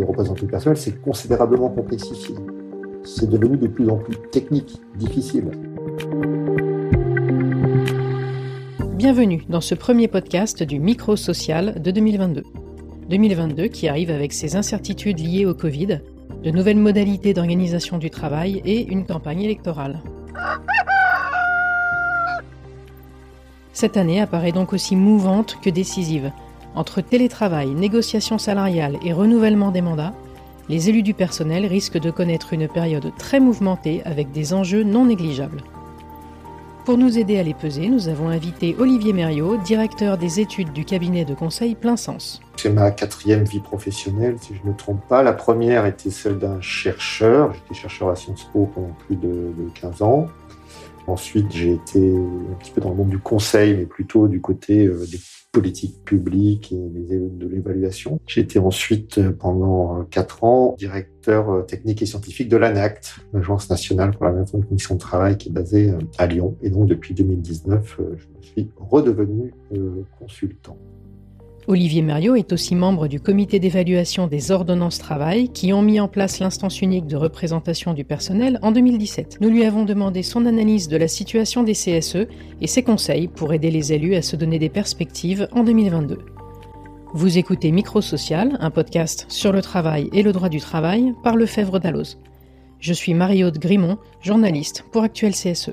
de représentation personnelle s'est considérablement complexifié. C'est devenu de plus en plus technique, difficile. Bienvenue dans ce premier podcast du Micro Social de 2022. 2022 qui arrive avec ses incertitudes liées au Covid, de nouvelles modalités d'organisation du travail et une campagne électorale. Cette année apparaît donc aussi mouvante que décisive. Entre télétravail, négociations salariales et renouvellement des mandats, les élus du personnel risquent de connaître une période très mouvementée avec des enjeux non négligeables. Pour nous aider à les peser, nous avons invité Olivier Mériot, directeur des études du cabinet de conseil Plein Sens. C'est ma quatrième vie professionnelle, si je ne me trompe pas. La première était celle d'un chercheur. J'étais chercheur à Sciences Po pendant plus de, 15 ans. Ensuite, j'ai été un petit peu dans le monde du conseil, mais plutôt du côté euh, des politiques publiques et de l'évaluation. J'ai été ensuite, euh, pendant quatre ans, directeur euh, technique et scientifique de l'ANACT, l'Agence nationale pour la maintenance des conditions de travail qui est basée à Lyon. Et donc, depuis 2019, je suis redevenu consultant. Olivier Mériot est aussi membre du comité d'évaluation des ordonnances travail qui ont mis en place l'instance unique de représentation du personnel en 2017. Nous lui avons demandé son analyse de la situation des CSE et ses conseils pour aider les élus à se donner des perspectives en 2022. Vous écoutez Microsocial, un podcast sur le travail et le droit du travail par Lefebvre Dalloz. Je suis Marie-Aude Grimont, journaliste pour Actuel CSE.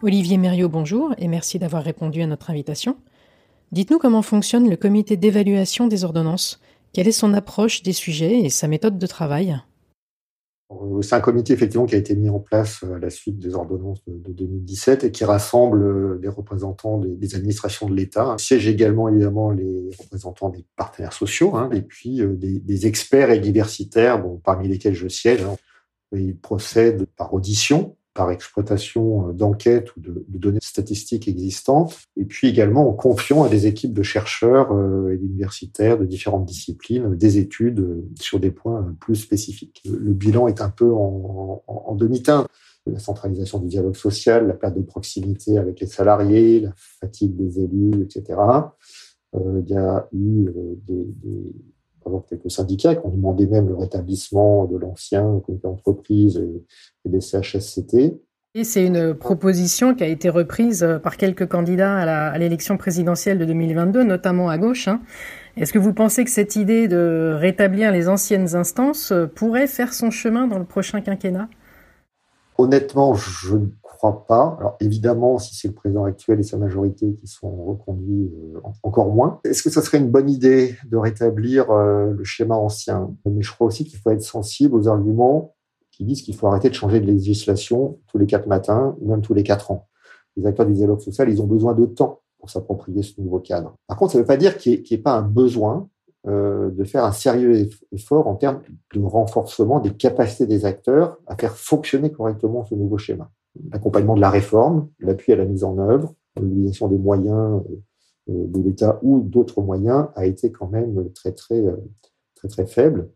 Olivier Mériot, bonjour et merci d'avoir répondu à notre invitation. Dites-nous comment fonctionne le comité d'évaluation des ordonnances. Quelle est son approche des sujets et sa méthode de travail? Euh, c'est un comité effectivement qui a été mis en place euh, à la suite des ordonnances de, 2017 et qui rassemble euh, des représentants des, administrations de l'État. Siège également évidemment les représentants des partenaires sociaux hein, et puis des, experts et diversitaires, parmi lesquels je siège. Hein. Ils procèdent par audition par exploitation euh, d'enquêtes ou de, données statistiques existantes, et puis également en confiant à des équipes de chercheurs euh, et d'universitaires de différentes disciplines des études euh, sur des points plus spécifiques. Le, bilan est un peu en, en, demi-teinte la centralisation du dialogue social, la perte de proximité avec les salariés, la fatigue des élus, etc. il y a eu des, des, quelques syndicats qui ont demandé même le rétablissement de l'ancien comité d'entreprise et, des CHSCT. Et c'est une proposition qui a été reprise par quelques candidats à l'élection présidentielle de 2022, notamment à gauche. Hein. Est-ce que vous pensez que cette idée de rétablir les anciennes instances pourrait faire son chemin dans le prochain quinquennat? Honnêtement, je pas. Alors évidemment, si c'est le président actuel et sa majorité qui sont reconduits, euh, encore moins. Est-ce que ça serait une bonne idée de rétablir euh, le schéma ancien? Mais je crois aussi qu'il faut être sensible aux arguments qui disent qu'il faut arrêter de changer de législation tous les quatre matins, même tous les quatre ans. Les acteurs du dialogue social, ils ont besoin de temps pour s'approprier ce nouveau cadre. Par contre, ça ne veut pas dire qu'il n'y ait, pas un besoin euh, de faire un sérieux effort en termes de renforcement des capacités des acteurs à faire fonctionner correctement ce nouveau schéma l'accompagnement de la réforme, l'appui à la mise en œuvre, l'utilisation des moyens euh, de l'État ou d'autres moyens a été quand même très très euh, très très faible.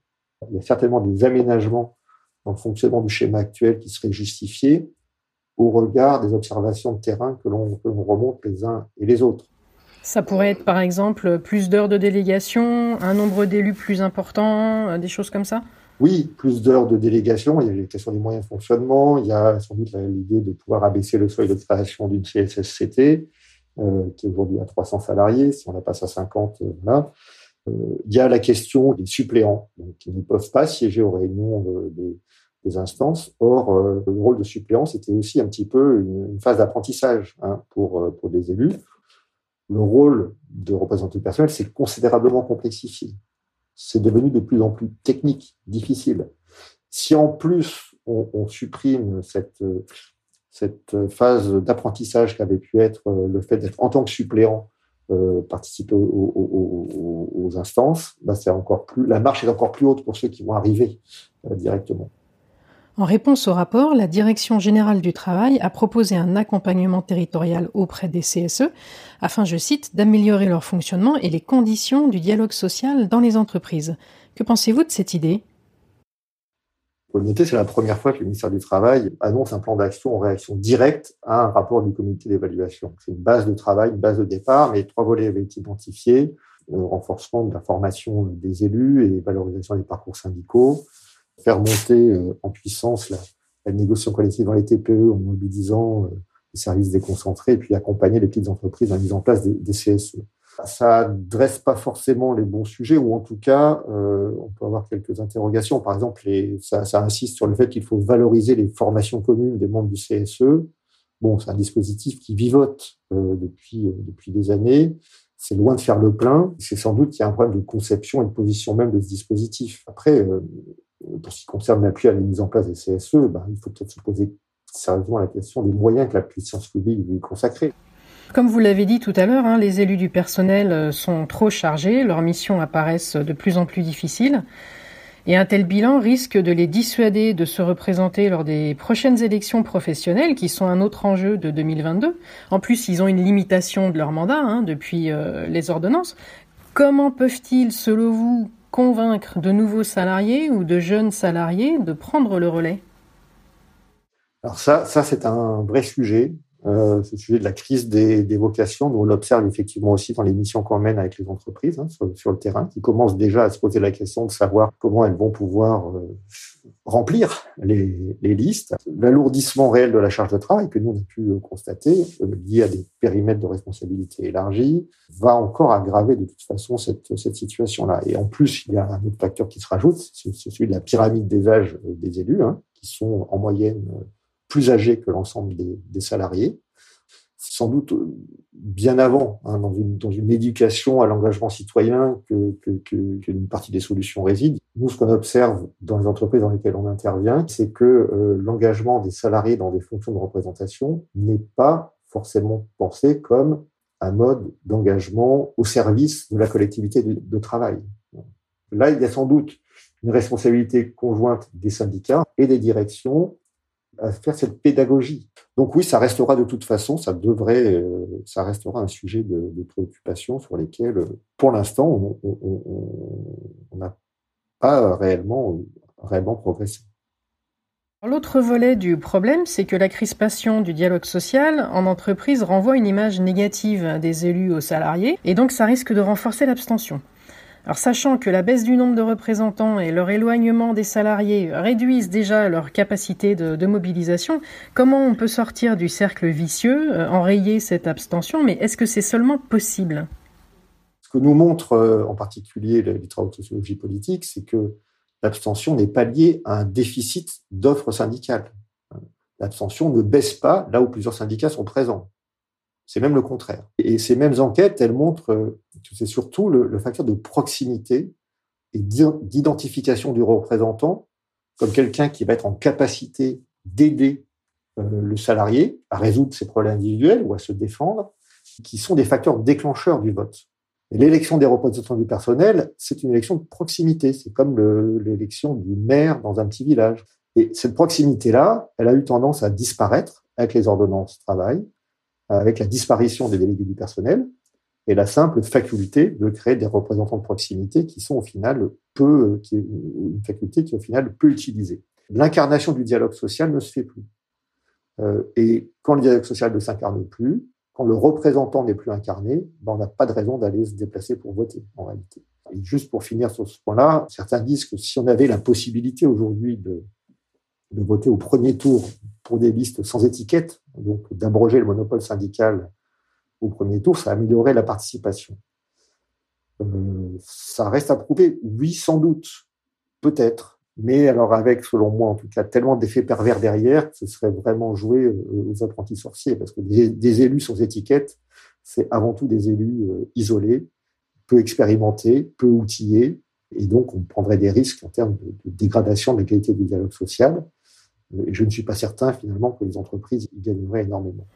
Il y a certainement des aménagements dans le fonctionnement du schéma actuel qui seraient justifiés au regard des observations de terrain que l'on remonte les uns et les autres. Ça pourrait être par exemple plus d'heures de délégation, un nombre d'élus plus important, euh, des choses comme ça? Oui, plus d'heures de délégation, il y a les questions des moyens de fonctionnement, il y a sans doute l'idée de pouvoir abaisser le seuil de d'une CSSCT, euh, qui est aujourd'hui à 300 salariés, si on la passe à 50, euh, voilà. Euh, il y a la question des suppléants, qui ne peuvent pas siéger aux réunions des, instances. Or, le rôle de suppléant, c'était aussi un petit peu une, phase d'apprentissage hein, pour, pour des élus. Le rôle de représentant personnel s'est considérablement complexifié c'est devenu de plus en plus technique, difficile. Si en plus on, supprime cette, cette phase d'apprentissage qu'avait pu être euh, le fait d'être en tant que suppléant euh, participer aux, instances, bah c'est encore plus la marche est encore plus haute pour ceux qui vont arriver euh, directement. En réponse au rapport, la Direction générale du travail a proposé un accompagnement territorial auprès des CSE afin, je cite, d'améliorer leur fonctionnement et les conditions du dialogue social dans les entreprises. Que pensez-vous de cette idée? Faut le noter, c'est la première fois que le ministère du Travail annonce un plan d'action en réaction directe à un rapport du comité d'évaluation. C'est une base de travail, une base de départ, mais trois volets avaient été identifiés. renforcement de la formation des élus et valorisation des parcours syndicaux, faire monter en puissance la, négociation collective dans les TPE en mobilisant les services déconcentrés et puis accompagner les petites entreprises dans la mise en place des, des CSE. Ça dresse pas forcément les bons sujets, ou en tout cas, euh, on peut avoir quelques interrogations. Par exemple, les, ça, ça insiste sur le fait qu'il faut valoriser les formations communes des membres du CSE. Bon, c'est un dispositif qui vivote euh, depuis euh, depuis des années. C'est loin de faire le plein. C'est sans doute qu'il y a un problème de conception et de position même de ce dispositif. Après, euh, pour ce qui concerne l'appui à la mise en place des CSE, ben, il faut peut-être se poser sérieusement la question des moyens que la puissance publique lui consacrer. Comme vous l'avez dit tout à l'heure, hein, les élus du personnel euh, sont trop chargés, leurs missions apparaissent de plus en plus difficiles, et un tel bilan risque de les dissuader de se représenter lors des prochaines élections professionnelles, qui sont un autre enjeu de 2022. En plus, ils ont une limitation de leur mandat hein, depuis euh, les ordonnances. Comment peuvent-ils, selon vous, convaincre de nouveaux salariés ou de jeunes salariés de prendre le relais? Alors ça, ça c'est un vrai sujet. Euh, ce sujet de la crise des, des vocations, nous on l'observe effectivement aussi dans les missions qu'on mène avec les entreprises hein, sur, sur, le terrain, qui commencent déjà à se poser la question de savoir comment elles vont pouvoir euh, remplir les, les, listes. L'alourdissement réel de la charge de travail que nous on a pu euh, constater, euh, lié à des périmètres de responsabilité élargis, va encore aggraver de toute façon cette, cette situation-là. Et en plus, il y a un autre facteur qui se rajoute, c'est celui de la pyramide des âges des élus, hein, qui sont en moyenne plus âgés que l'ensemble des, des, salariés. Sans doute euh, bien avant, hein, dans, une, dans une éducation à l'engagement citoyen que, que, que, qu'une partie des solutions réside. Nous, ce qu'on observe dans les entreprises dans lesquelles on intervient, c'est que euh, l'engagement des salariés dans des fonctions de représentation n'est pas forcément pensé comme un mode d'engagement au service de la collectivité de travail. Là, il y a sans doute une responsabilité conjointe des syndicats et des directions à faire cette pédagogie. Donc oui, ça restera de toute façon, ça devrait, euh, ça restera un sujet de, préoccupation sur lesquels, euh, pour l'instant, on n'a pas réellement, réellement progressé. L'autre volet du problème, c'est que la crispation du dialogue social en entreprise renvoie une image négative des élus aux salariés, et donc ça risque de renforcer l'abstention. Alors sachant que la baisse du nombre de représentants et leur éloignement des salariés réduisent déjà leur capacité de, mobilisation, comment on peut sortir du cercle vicieux, euh, enrayer cette abstention, mais est-ce que c'est seulement possible? Ce que nous montre euh, en particulier les travaux de sociologie politique, c'est que l'abstention n'est pas liée à un déficit d'offres syndicales. L'abstention ne baisse pas là où plusieurs syndicats sont présents. C'est même le contraire. Et ces mêmes enquêtes, elles montrent euh, que c'est surtout le, facteur de proximité et d'identification du représentant comme quelqu'un qui va être en capacité d'aider euh, le salarié à résoudre ses problèmes individuels ou à se défendre, qui sont des facteurs déclencheurs du vote. L'élection des représentants du personnel, c'est une élection de proximité. C'est comme l'élection du maire dans un petit village. Et cette proximité-là, elle a eu tendance à disparaître avec les ordonnances travail avec la disparition des délégués du personnel et la simple faculté de créer des représentants de proximité qui sont au final peu, qui est une faculté qui est au final peu utilisée. L'incarnation du dialogue social ne se fait plus. Euh, et quand le dialogue social ne s'incarne plus, quand le représentant n'est plus incarné, ben on n'a pas de raison d'aller se déplacer pour voter, en réalité. Juste pour finir sur ce point-là, certains disent que si on avait la possibilité aujourd'hui de, de voter au premier tour pour des listes sans étiquette, donc d'abroger le monopole syndical au premier tour, ça améliorerait la participation. Euh, ça reste à prouver, oui, sans doute, peut-être, mais alors avec, selon moi, en tout cas, tellement d'effets pervers derrière, ce serait vraiment jouer euh, aux apprentis sorciers, parce que des, élus sans étiquette, c'est avant tout des élus euh, isolés, peu expérimentés, peu outillés, et donc on prendrait des risques en termes de dégradation de la qualité du dialogue social. Je ne suis pas certain finalement que les entreprises y gagneraient énormément.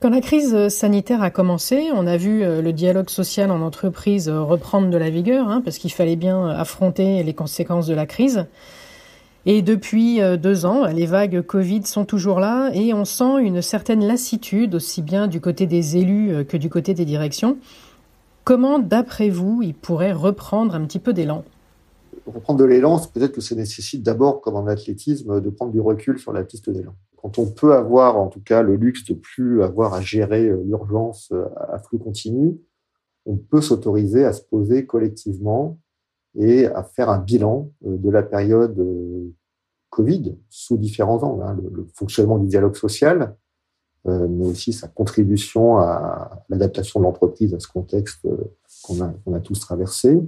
Quand la crise sanitaire a commencé, on a vu euh, le dialogue social en entreprise reprendre de la vigueur, hein, parce qu'il fallait bien affronter les conséquences de la crise. Et depuis euh, deux ans, les vagues Covid sont toujours là et on sent une certaine lassitude, aussi bien du côté des élus euh, que du côté des directions. Comment, d'après vous, ils pourraient reprendre un petit peu d'élan? Reprendre de l'élan, peut-être que ça nécessite d'abord, comme en athlétisme, de prendre du recul sur la piste d'élan. Quand on peut avoir, en tout cas, le luxe de plus avoir à gérer euh, l'urgence euh, à flux continu, on peut s'autoriser à se poser collectivement et à faire un bilan de la période Covid sous différents angles. Hein, le, fonctionnement du dialogue social, euh, mais aussi sa contribution à l'adaptation de l'entreprise à ce contexte euh, qu'on a, tous traversé,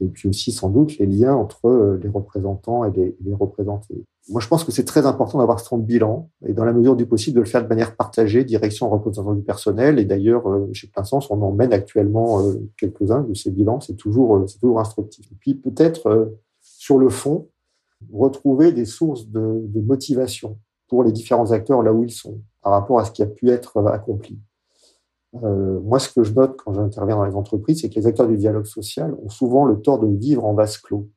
et puis aussi sans doute les liens entre euh, les représentants et les, les représentés. Moi, je pense que c'est très important d'avoir de bilan et dans la mesure du possible de le faire de manière partagée, direction représentant du personnel. Et d'ailleurs, chez Plein Sens, on en mène actuellement quelques-uns de ces bilans. C'est toujours, c'est toujours instructif. Et puis peut-être sur le fond, retrouver des sources de, de, motivation pour les différents acteurs là où ils sont par rapport à ce qui a pu être accompli. Euh, moi, ce que je note quand j'interviens dans les entreprises, c'est que les acteurs du dialogue social ont souvent le tort de vivre en vase clos.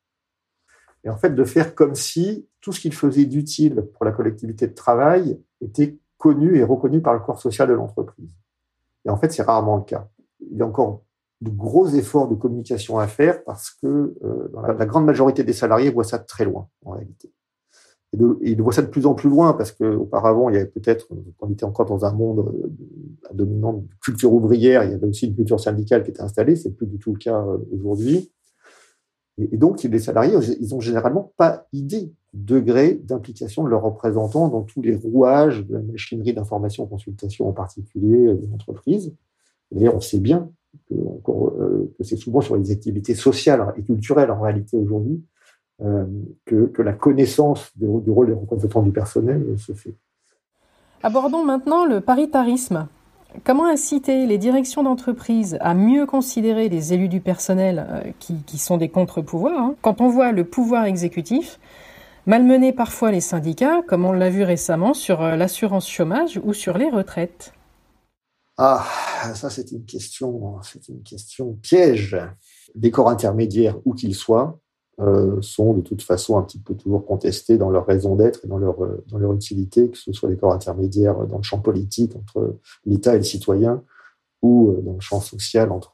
Et en fait, de faire comme si tout ce qu'ils faisaient d'utile pour la collectivité de travail était connu et reconnu par le corps social de l'entreprise. Et en fait, c'est rarement le cas. Il y a encore de gros efforts de communication à faire parce que euh, la, grande majorité des salariés voient ça très loin en réalité. Et, ils voient ça de plus en plus loin parce qu'auparavant, il y avait peut-être, on était encore dans un monde euh, dominant de culture ouvrière, il y avait aussi une culture syndicale qui était installée, c'est plus du tout le cas euh, aujourd'hui. Et, et, donc, les salariés, ils ont généralement pas idée du degré d'implication de leurs représentants dans tous les rouages de la machinerie d'information consultation en particulier de l'entreprise. D'ailleurs, on sait bien que, euh, que c'est souvent sur les activités sociales et culturelles en réalité aujourd'hui euh, que, que, la connaissance du, rôle des représentants du personnel se fait. Abordons maintenant le paritarisme. Comment inciter les directions d'entreprise à mieux considérer les élus du personnel euh, qui, qui sont des contre-pouvoirs hein, Quand on voit le pouvoir exécutif malmener parfois les syndicats, comme on l'a vu récemment sur l'assurance chômage ou sur les retraites? Ah, ça c'est une question, c'est une question piège. Les corps intermédiaires, où qu'ils soient, euh, sont de toute façon un petit peu toujours contestés dans leur raison d'être et dans leur, euh, dans leur utilité, que ce soit les corps intermédiaires dans le champ politique entre l'État et le citoyen ou euh, dans le champ social entre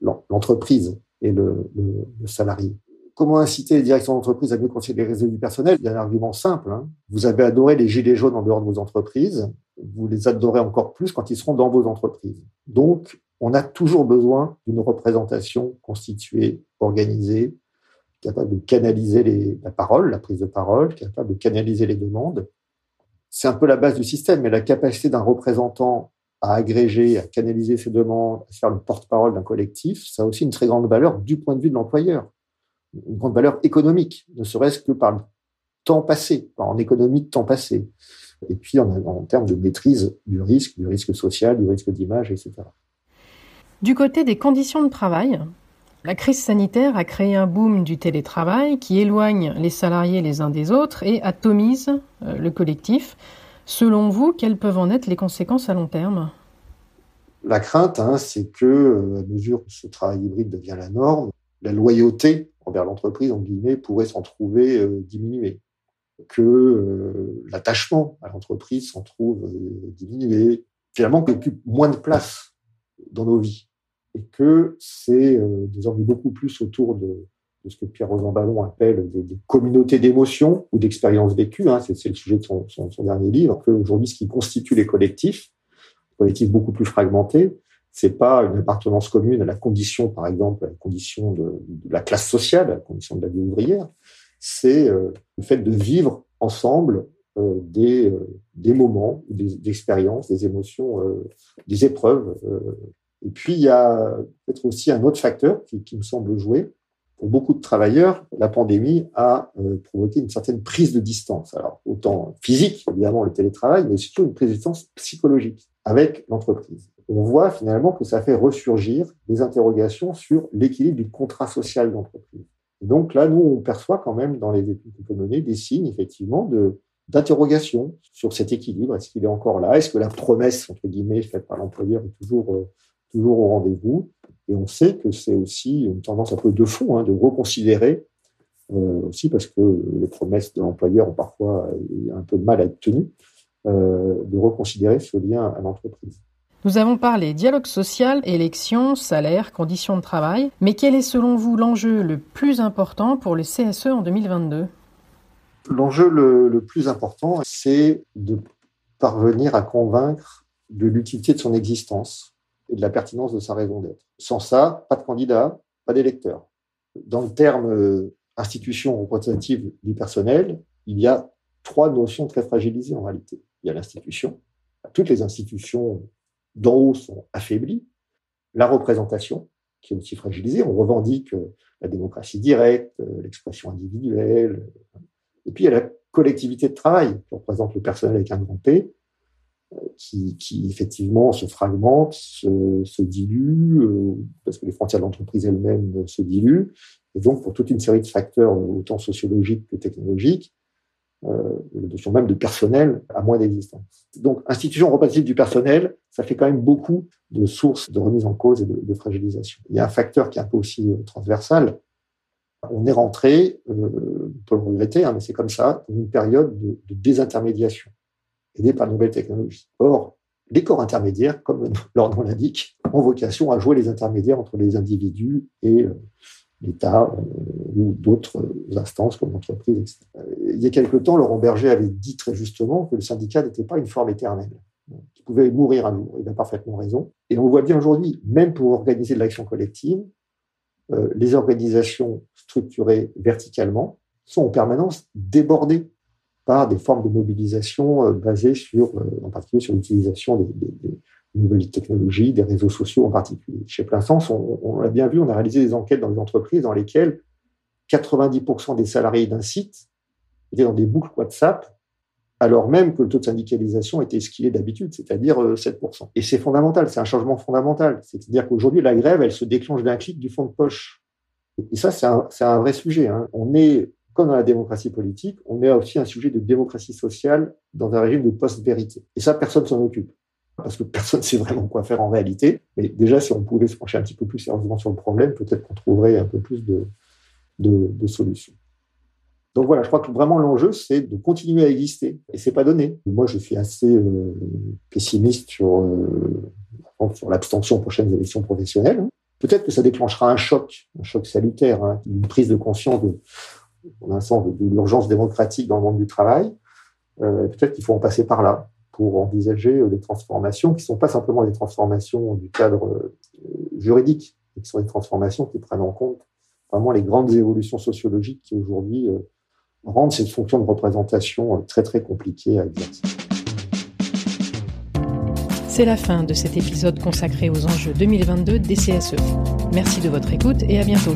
l'entreprise et le, le, salarié. Comment inciter les directions d'entreprise à mieux considérer les réseaux du personnel? Il y a un argument simple. Hein. Vous avez adoré les gilets jaunes en dehors de vos entreprises vous les adorez encore plus quand ils seront dans vos entreprises. Donc, on a toujours besoin d'une représentation constituée, organisée, capable de canaliser la parole, la prise de parole, capable de canaliser les demandes. C'est un peu la base du système, mais la capacité d'un représentant à agréger, à canaliser ses demandes, à faire le porte-parole d'un collectif, ça a aussi une très grande valeur du point de vue de l'employeur, une grande valeur économique, ne serait-ce que par le temps passé, en économie de temps passé et puis en termes de maîtrise du risque, du risque social, du risque d'image, etc. Du côté des conditions de travail, la crise sanitaire a créé un boom du télétravail qui éloigne les salariés les uns des autres et atomise euh, le collectif. Selon vous, quelles peuvent en être les conséquences à long terme? La crainte, hein, c'est que, euh, à mesure que ce travail hybride devient la norme, la loyauté envers l'entreprise, en guillemets, pourrait s'en trouver euh, diminuée que l'attachement à l'entreprise s'en trouve diminué, finalement qu'il occupe moins de place dans nos vies et que c'est euh, désormais beaucoup plus autour de, de ce que Pierre Rosan Ballon appelle des, des communautés d'émotions ou d'expériences vécues, hein, c'est, le sujet de son, son, son dernier livre, qu'aujourd'hui ce qui constitue les collectifs, collectifs beaucoup plus fragmentés, c'est pas une appartenance commune à la condition, par exemple, à la condition de, de la classe sociale, à la condition de la vie ouvrière, c'est euh, le fait de vivre ensemble euh, des, euh, des moments, des, expériences, des émotions, des épreuves. Et puis, il y a peut-être aussi un autre facteur qui, me semble jouer. Pour beaucoup de travailleurs, la pandémie a provoqué une certaine prise de distance. Alors, autant physique, évidemment, le télétravail, mais surtout une prise de distance psychologique avec l'entreprise. On voit finalement que ça fait ressurgir des interrogations sur l'équilibre du contrat social d'entreprise donc là, nous, on perçoit quand même dans les études qu'on peut mener des signes, effectivement, de d'interrogation sur cet équilibre. Est-ce qu'il est encore là? Est-ce que la promesse, entre guillemets, faite par l'employeur est toujours, euh, toujours au rendez-vous. Et on sait que c'est aussi une tendance un peu de fond, hein, de reconsidérer, euh, aussi parce que les promesses de l'employeur ont parfois un peu de mal à être tenues, euh, de reconsidérer ce lien à l'entreprise. Nous avons parlé dialogue social, élections, salaire, conditions de travail, mais quel est selon vous l'enjeu le plus important pour le CSE en 2022 L'enjeu le, le, plus important, c'est de parvenir à convaincre de l'utilité de son existence et de la pertinence de sa raison d'être. Sans ça, pas de candidat, pas d'électeur. Dans le terme euh, institution représentative du personnel, il y a trois notions très fragilisées en réalité. Il y a l'institution. Toutes les institutions d'en haut sont affaiblies. La représentation, qui est aussi fragilisée. On revendique euh, la démocratie directe, euh, l'expression individuelle. Et puis, il y a la collectivité de travail, qui représente le personnel avec un grand P, qui, qui, effectivement se fragmente, se, se dilue, euh, parce que les frontières de l'entreprise elles-mêmes se diluent. Et donc, pour toute une série de facteurs, autant sociologiques que technologiques, euh, la notion même de personnel a moins d'existence. Donc, institution représentative du personnel, ça fait quand même beaucoup de sources de remise en cause et de, fragilisation. Il y a un facteur qui est un peu aussi euh, transversal. On est rentré, euh, on peut le regretter, hein, mais c'est comme ça, une période de, de désintermédiation aidés par de nouvelles technologies. Or, les corps intermédiaires, comme leur nom l'indique, ont vocation à jouer les intermédiaires entre les individus et euh, l'État euh, ou d'autres instances comme l'entreprise, etc. Il y a quelque temps, Laurent Berger avait dit très justement que le syndicat n'était pas une forme éternelle, qui pouvait mourir un jour. Il a parfaitement raison. Et on voit bien aujourd'hui, même pour organiser de l'action collective, euh, les organisations structurées verticalement sont en permanence débordées des formes de mobilisation euh, basées sur, euh, en particulier sur l'utilisation des, nouvelles technologies, des réseaux sociaux en particulier. Chez Plein Sens, on, l'a bien vu, on a réalisé des enquêtes dans les entreprises dans lesquelles 90% des salariés d'un site étaient dans des boucles WhatsApp, alors même que le taux de syndicalisation était ce qu'il est d'habitude, c'est-à-dire 7%. Euh, Et c'est fondamental, c'est un changement fondamental. C'est-à-dire qu'aujourd'hui, la grève, elle se déclenche d'un clic du fond de poche. Et ça, c'est un, un, vrai sujet. Hein. On est comme dans la démocratie politique, on est aussi un sujet de démocratie sociale dans un régime de post-vérité. Et ça, personne s'en occupe. Parce que personne ne sait vraiment quoi faire en réalité. Mais déjà, si on pouvait se pencher un petit peu plus sérieusement sur le problème, peut-être qu'on trouverait un peu plus de, solutions. Donc voilà, je crois que vraiment l'enjeu, c'est de continuer à exister. Et c'est pas donné. Moi, je suis assez euh, pessimiste sur, euh, sur l'abstention aux prochaines élections professionnelles. Peut-être que ça déclenchera un choc, un choc salutaire, hein, une prise de conscience de on un sens de, l'urgence démocratique dans le monde du travail. Euh, Peut-être qu'il faut en passer par là pour envisager euh, des transformations qui ne sont pas simplement des transformations du cadre euh, juridique, mais qui sont des transformations qui prennent en compte vraiment les grandes évolutions sociologiques qui aujourd'hui rendent cette fonction de représentation très très compliquée à exercer. C'est la fin de cet épisode consacré aux enjeux 2022 des CSE. Merci de votre écoute et à bientôt.